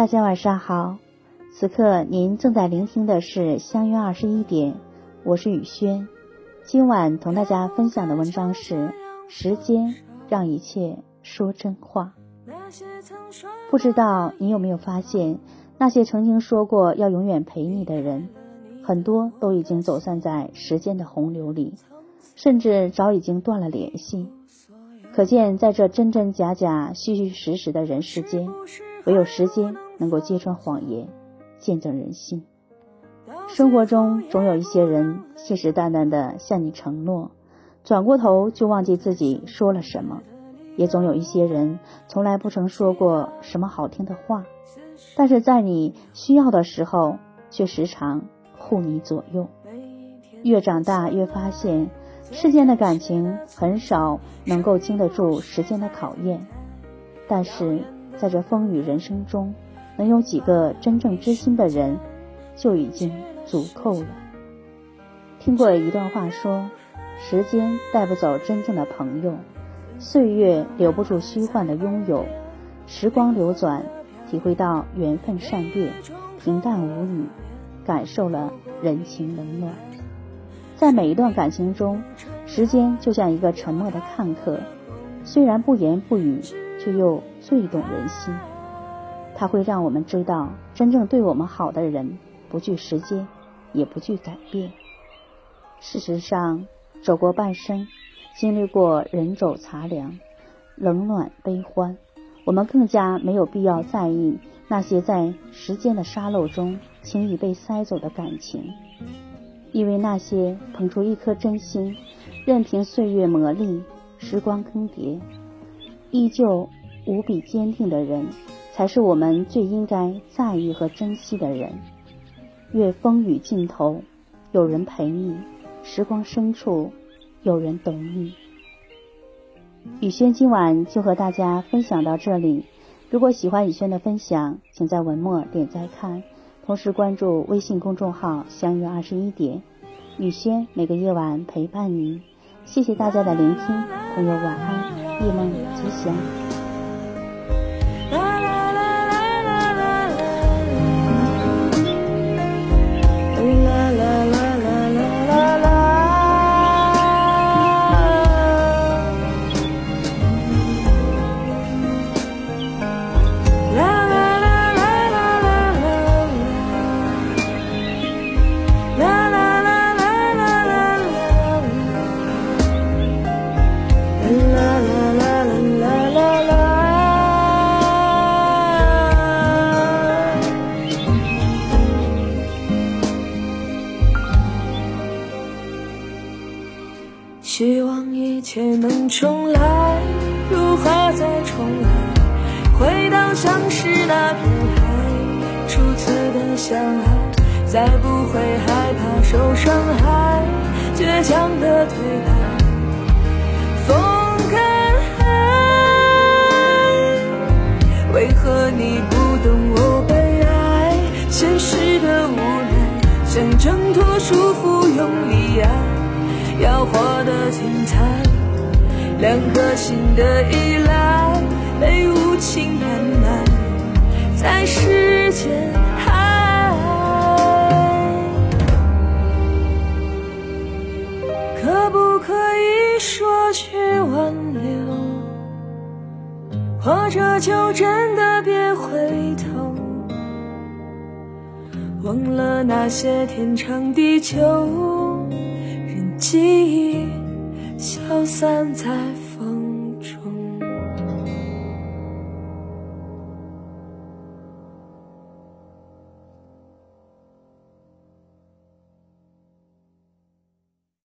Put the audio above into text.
大家晚上好，此刻您正在聆听的是《相约二十一点》，我是雨轩。今晚同大家分享的文章是《时间让一切说真话》。不知道你有没有发现，那些曾经说过要永远陪你的人，很多都已经走散在时间的洪流里，甚至早已经断了联系。可见，在这真真假假、虚虚实实的人世间，唯有时间能够揭穿谎言，见证人心。生活中总有一些人信誓旦旦的向你承诺，转过头就忘记自己说了什么；也总有一些人从来不曾说过什么好听的话，但是在你需要的时候，却时常护你左右。越长大，越发现。世间的感情很少能够经得住时间的考验，但是在这风雨人生中，能有几个真正知心的人，就已经足够了。听过一段话说：时间带不走真正的朋友，岁月留不住虚幻的拥有，时光流转，体会到缘分善变，平淡无语，感受了人情冷暖。在每一段感情中，时间就像一个沉默的看客，虽然不言不语，却又最懂人心。它会让我们知道，真正对我们好的人，不惧时间，也不惧改变。事实上，走过半生，经历过人走茶凉、冷暖悲欢，我们更加没有必要在意那些在时间的沙漏中轻易被塞走的感情。因为那些捧出一颗真心，任凭岁月磨砺、时光更迭，依旧无比坚定的人，才是我们最应该在意和珍惜的人。越风雨尽头，有人陪你；时光深处，有人等你。雨轩今晚就和大家分享到这里。如果喜欢雨轩的分享，请在文末点赞看。同时关注微信公众号“相约二十一点”，雨轩每个夜晚陪伴你。谢谢大家的聆听，朋友晚安，夜梦吉祥。希望一切能重来，如何再重来？回到相识那片海，初次的相爱，再不会害怕受伤害，倔强的对白。风干海，为何你不懂我悲哀？现实的无奈，想挣脱束缚，用力爱。要活得精彩，两颗心的依赖被无情掩埋在时间海。可不可以说句挽留，或者就真的别回头，忘了那些天长地久。记忆消散在风。